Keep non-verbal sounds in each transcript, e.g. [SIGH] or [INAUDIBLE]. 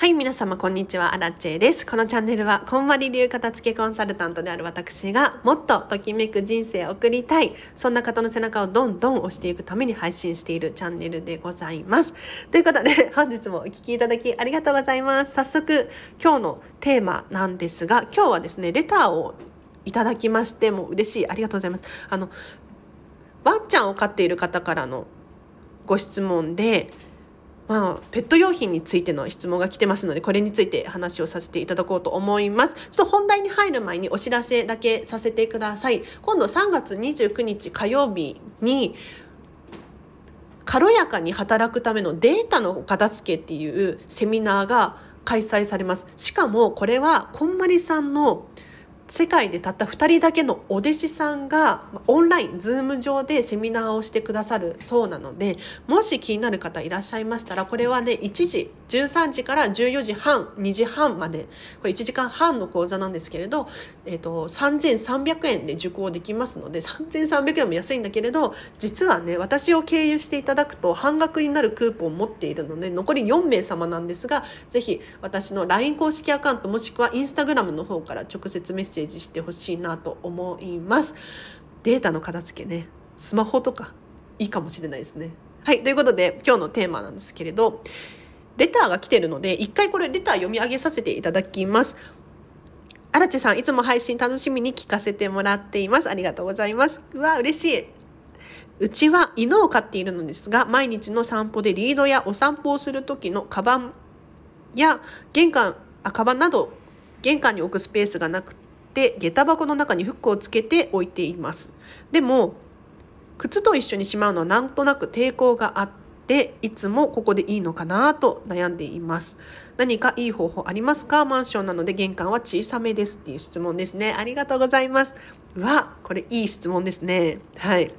はい、皆様こんにちは、アラチェです。このチャンネルは、こんまり流片付けコンサルタントである私が、もっとときめく人生を送りたい、そんな方の背中をどんどん押していくために配信しているチャンネルでございます。ということで、[LAUGHS] 本日もお聴きいただきありがとうございます。早速、今日のテーマなんですが、今日はですね、レターをいただきまして、もう嬉しい。ありがとうございます。あの、ワンちゃんを飼っている方からのご質問で、まあ、ペット用品についての質問が来てますので、これについて話をさせていただこうと思います。ちょっと本題に入る前にお知らせだけさせてください。今度3月29日火曜日に、軽やかに働くためのデータの片付けっていうセミナーが開催されます。しかもこれはこんまりさんの世界でたった2人だけのお弟子さんがオンライン、ズーム上でセミナーをしてくださるそうなので、もし気になる方いらっしゃいましたら、これはね、1時、13時から14時半、2時半まで、これ1時間半の講座なんですけれど、えっ、ー、と、3300円で受講できますので、3300円も安いんだけれど、実はね、私を経由していただくと半額になるクーポンを持っているので、残り4名様なんですが、ぜひ私の LINE 公式アカウントもしくは Instagram の方から直接メッセージセージしてほしいなと思います。データの片付けね。スマホとかいいかもしれないですね。はいということで今日のテーマなんですけれどレターが来てるので一回これレター読み上げさせていただきます。荒地さんいつも配信楽しみに聞かせてもらっています。ありがとうございます。うわ嬉しい。うちは犬を飼っているのですが毎日の散歩でリードやお散歩をする時のカバンや玄関あカバンなど玄関に置くスペースがなくって下駄箱の中にフックをつけて置いています。でも靴と一緒にしまうのはなんとなく抵抗があっていつもここでいいのかなと悩んでいます。何かいい方法ありますか？マンションなので玄関は小さめですっていう質問ですね。ありがとうございます。うわこれいい質問ですね。はい。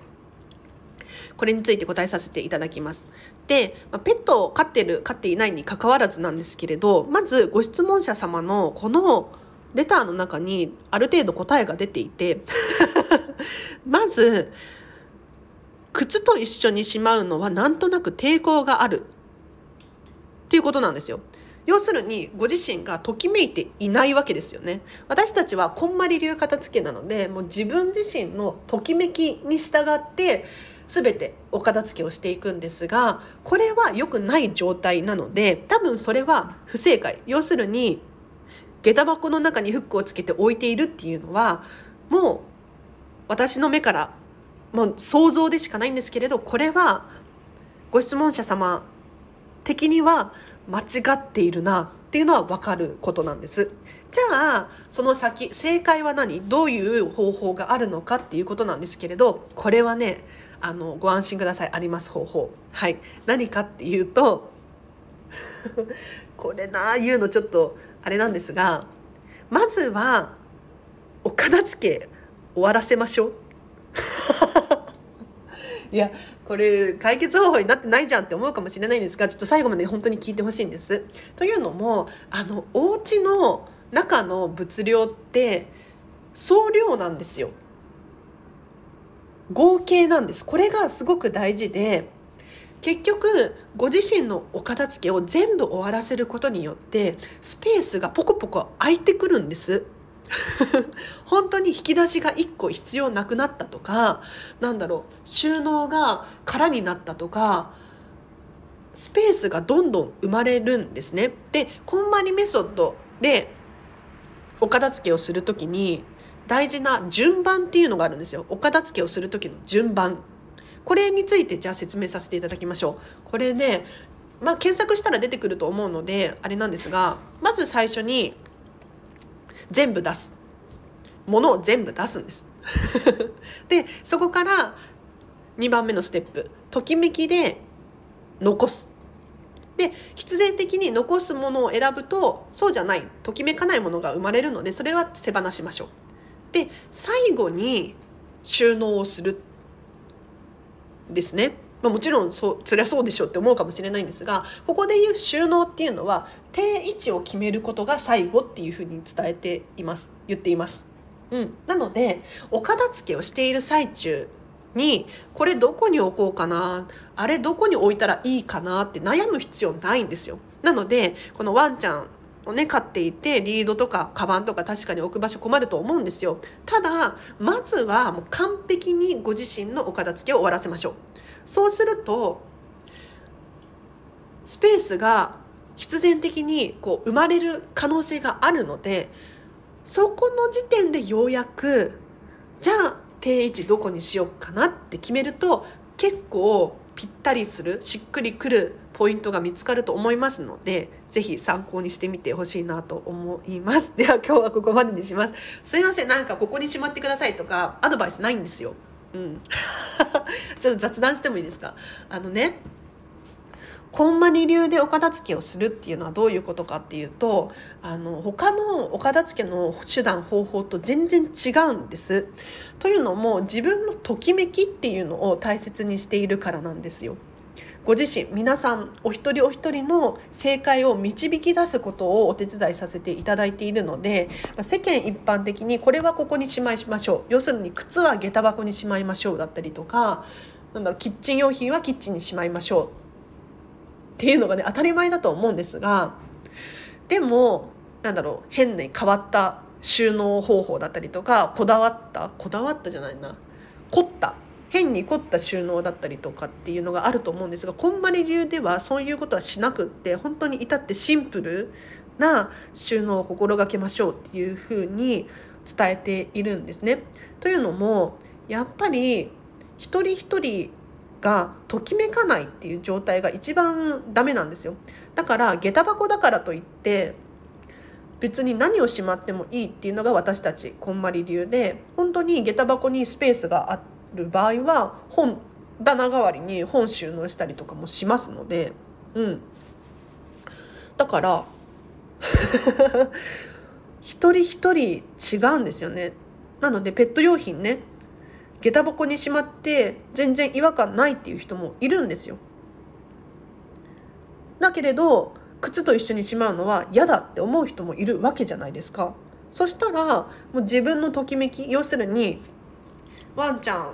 これについて答えさせていただきます。で、ペットを飼ってる飼っていないにかかわらずなんですけれどまずご質問者様のこのレターの中にある程度答えが出ていて [LAUGHS] まず靴と一緒にしまうのはなんとなく抵抗があるっていうことなんですよ。要するにご自身がときめいていないわけですよね。私たちはこんまり流片付けなのでもう自分自身のときめきに従って全てお片付けをしていくんですがこれは良くない状態なので多分それは不正解要するに下駄箱の中にフックをつけて置いているっていうのはもう私の目からもう想像でしかないんですけれどこれはご質問者様的には間違っているなっていうのは分かることなんです。じゃあその先正解は何？どういう方法があるのかっていうことなんですけれどこれはねあのご安心くださいあります方法。はい何かっていうと [LAUGHS] これな言うのちょっとあれなんですがまずはお片付け終わらせましょう。[LAUGHS] いやこれ解決方法になってないじゃんって思うかもしれないんですがちょっと最後まで本当に聞いてほしいんです。というのもあのお家の中の物量って総量なんですよ。合計なんですこれがすごく大事で結局ご自身のお片付けを全部終わらせることによってスペースがポコポコ空いてくるんです [LAUGHS] 本当に引き出しが1個必要なくなったとかなんだろう収納が空になったとかスペースがどんどん生まれるんですね。でこんまりメソッドでお片付けをする時に大事な順番っていうのがあるんですよ。お片付けをする時の順番これについてじゃあ説明させていただきましょう。これね、まあ、検索したら出てくると思うのであれなんですがまず最初に全部出すものを全部出すんです。[LAUGHS] でそこから2番目のステップときめきで残す。で必然的に残すものを選ぶとそうじゃないときめかないものが生まれるのでそれは手放しましょう。で最後に収納をするですね。まあ、もちろんそうそりゃそうでしょうって思うかもしれないんですがここでいう収納っていうのは定位置を決めることが最後っていうふうに伝えています言っています。うん、なのでお片付けをしている最中にこれどこに置こうかなあれどこに置いたらいいかなって悩む必要ないんですよ。なのでこのワンちゃんをね飼っていてリードとかカバンとか確かに置く場所困ると思うんですよ。ただまずはもう完璧にご自身のお片付けを終わらせましょう。そうするとスペースが必然的にこう生まれる可能性があるのでそこの時点でようやくじゃあ定位置どこにしようかなって決めると結構ぴったりするしっくりくるポイントが見つかると思いますので是非参考にしてみてほしいなと思います。[LAUGHS] では今日はここまでにします。すいませんなんかここにしまってくださいとかアドバイスないんですよ。うん。[LAUGHS] ちょっと雑談してもいいですか？あのねこんまり流でお片付けをするっていうのはどういうことかっていうとあの他のお片付けの手段方法と全然違うんです。というのも自分のときめきっていうのを大切にしているからなんですよ。ご自身皆さんお一人お一人の正解を導き出すことをお手伝いさせていただいているので世間一般的にこれはここにしまいましょう要するに靴は下駄箱にしまいましょうだったりとかなんだろうキッチン用品はキッチンにしまいましょうっていうのがね当たり前だと思うんですがでもなんだろう変に変わった収納方法だったりとかこだわったこだわったじゃないな凝った変に凝った収納だったりとかっていうのがあると思うんですがこんまり流ではそういうことはしなくって本当に至ってシンプルな収納を心がけましょうっていうふうに伝えているんですね。というのもやっぱり一人一人がときめかないっていう状態が一番ダメなんですよ。だから下駄箱だからといって別に何をしまってもいいっていうのが私たちこんまり流で本当に下駄箱にスペースがあ。る場合は本棚代わりに本収納したりとかもしますので、うん、だから [LAUGHS] 一人一人違うんですよね。なのでペット用品ね下駄箱にしまって全然違和感ないっていう人もいるんですよ。だけれど靴と一緒にしまうのは嫌だって思う人もいるわけじゃないですか。そしたらもう自分のときめき要するにワンちゃ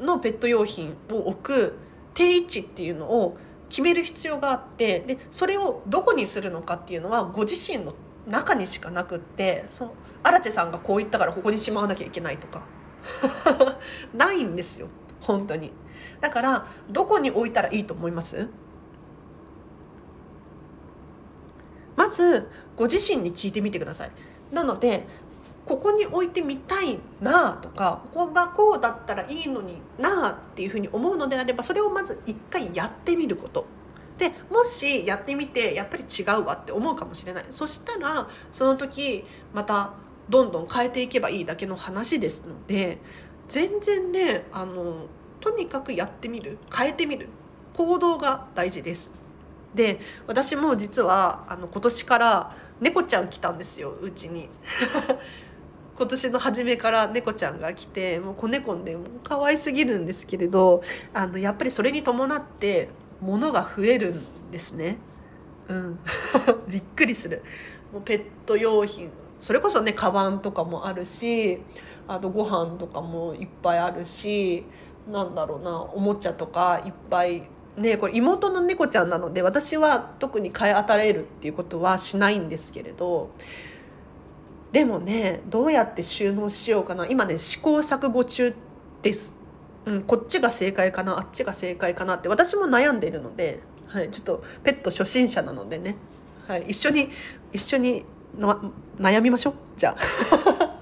んのペット用品を置く定位置っていうのを決める必要があってでそれをどこにするのかっていうのはご自身の中にしかなくってその荒地さんがこう言ったからここにしまわなきゃいけないとか [LAUGHS] ないんですよ。本当に。だからどこに置いたらいいと思います？まずご自身に聞いてみてください。なのでここに置いてみたいなとかここがこうだったらいいのになっていうふうに思うのであればそれをまず一回やってみること。でもしやってみてやっぱり違うわって思うかもしれない。そしたらその時またどんどん変えていけばいいだけの話ですので全然ねあのとにかくやってみる変えてみる行動が大事です。で私も実はあの今年から猫ちゃん来たんですようちに。[LAUGHS] 今年の初めから猫ちゃんが来てもう子猫でもう可愛すぎるんですけれどあのやっぱりそれに伴って物が増えるんですね。うん、[LAUGHS] びっくりする。もうペット用品それこそねカバンとかもあるしあとご飯とかもいっぱいあるしなんだろうなおもちゃとかいっぱいねこれ妹の猫ちゃんなので私は特に買い与えるっていうことはしないんですけれどでもねどうやって収納しようかな。今ね試行錯誤中です、うん、こっちが正解かなあっちが正解かなって私も悩んでいるので、はい、ちょっとペット初心者なのでね、はい、一緒に一緒に悩みましょう？じゃあ。[LAUGHS]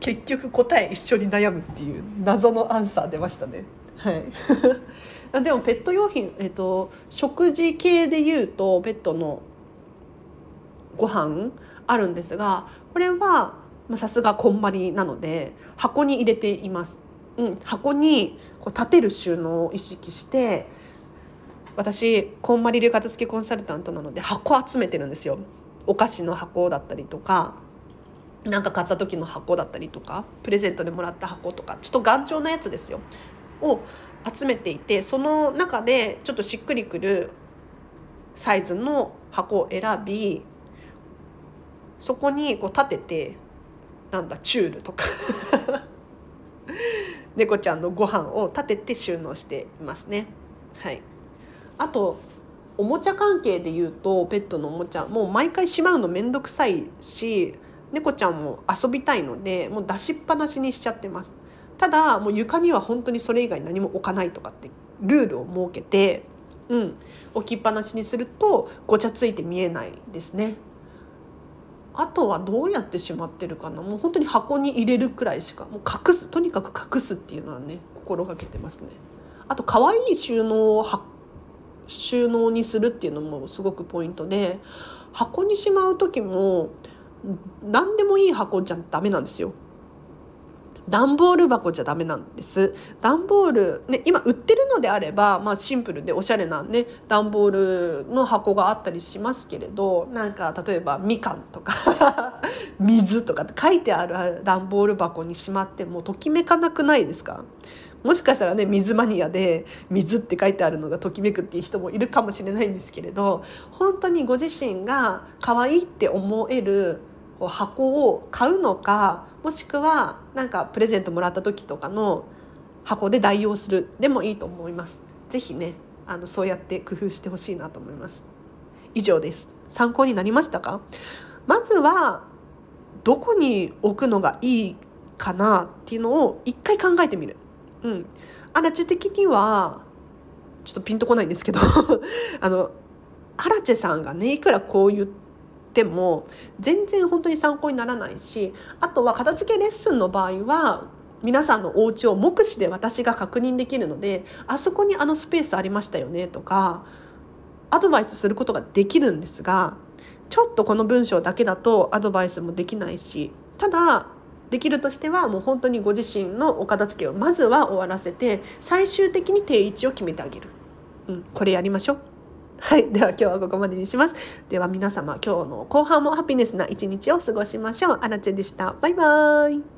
結局答え一緒に悩むっていう謎のアンサー出ましたね。はい。[LAUGHS] でもペット用品、えーと食事系でいうとペットのご飯あるんですがこれはさすがこんまりなので箱に入れています。うん、箱にこう立てる収納を意識して私こんまり流片付けコンサルタントなので箱集めてるんですよ。お菓子の箱だったりとか何か買った時の箱だったりとかプレゼントでもらった箱とかちょっと頑丈なやつですよ。を集めていてその中でちょっとしっくりくるサイズの箱を選びそこにこう立ててなんだチュールとか。[LAUGHS] 猫ちゃんのご飯を立てて収納していますね。はい、あとおもちゃ関係で言うとペットのおもちゃもう毎回しまうの面倒くさいし猫ちゃんも遊びたいのでもう出しっぱなしにしちゃってます。ただもう床には本当にそれ以外何も置かないとかってルールを設けて、うん、置きっぱなしにするとごちゃついて見えないですね。あとはどうやってしまってるかな。もう本当に箱に入れるくらいしかもう隠すとにかく隠すっていうのはね心がけてますね。あと可愛い収納を収納にするっていうのもすごくポイントで箱にしまう時も何でもいい箱じゃダメなんですよ。段ボール箱じゃダメなんです段ボール、ね、今売ってるのであれば、まあ、シンプルでおしゃれなね段ボールの箱があったりしますけれどなんか例えばみかんとか [LAUGHS] 水とかって書いてある段ボール箱にしまってもときめかなくないですか？もしかしたらね水マニアで水って書いてあるのがときめくっていう人もいるかもしれないんですけれど本当にご自身が可愛いって思える箱を買うのかもしくはなんかプレゼントもらった時とかの箱で代用するでもいいと思います。ぜひねあのそうやって工夫してほしいなと思います。以上です。参考になりましたか？まずはどこに置くのがいいかなっていうのを一回考えてみる。うん、アラチェ的にはちょっとピンとこないんですけど [LAUGHS] あのアラチェさんがねいくらこう言っても全然本当に参考にならないしあとは片付けレッスンの場合は皆さんのお家を目視で私が確認できるのであそこにあのスペースありましたよねとかアドバイスすることができるんですがちょっとこの文章だけだとアドバイスもできないしただできるとしてはもう本当にご自身のお片付けをまずは終わらせて最終的に定位置を決めてあげる、うん、これやりましょう。[LAUGHS] はいでは今日はここまでにします。では皆様今日の後半もハピネスな一日を過ごしましょう。アラチェでした。バイバーイ。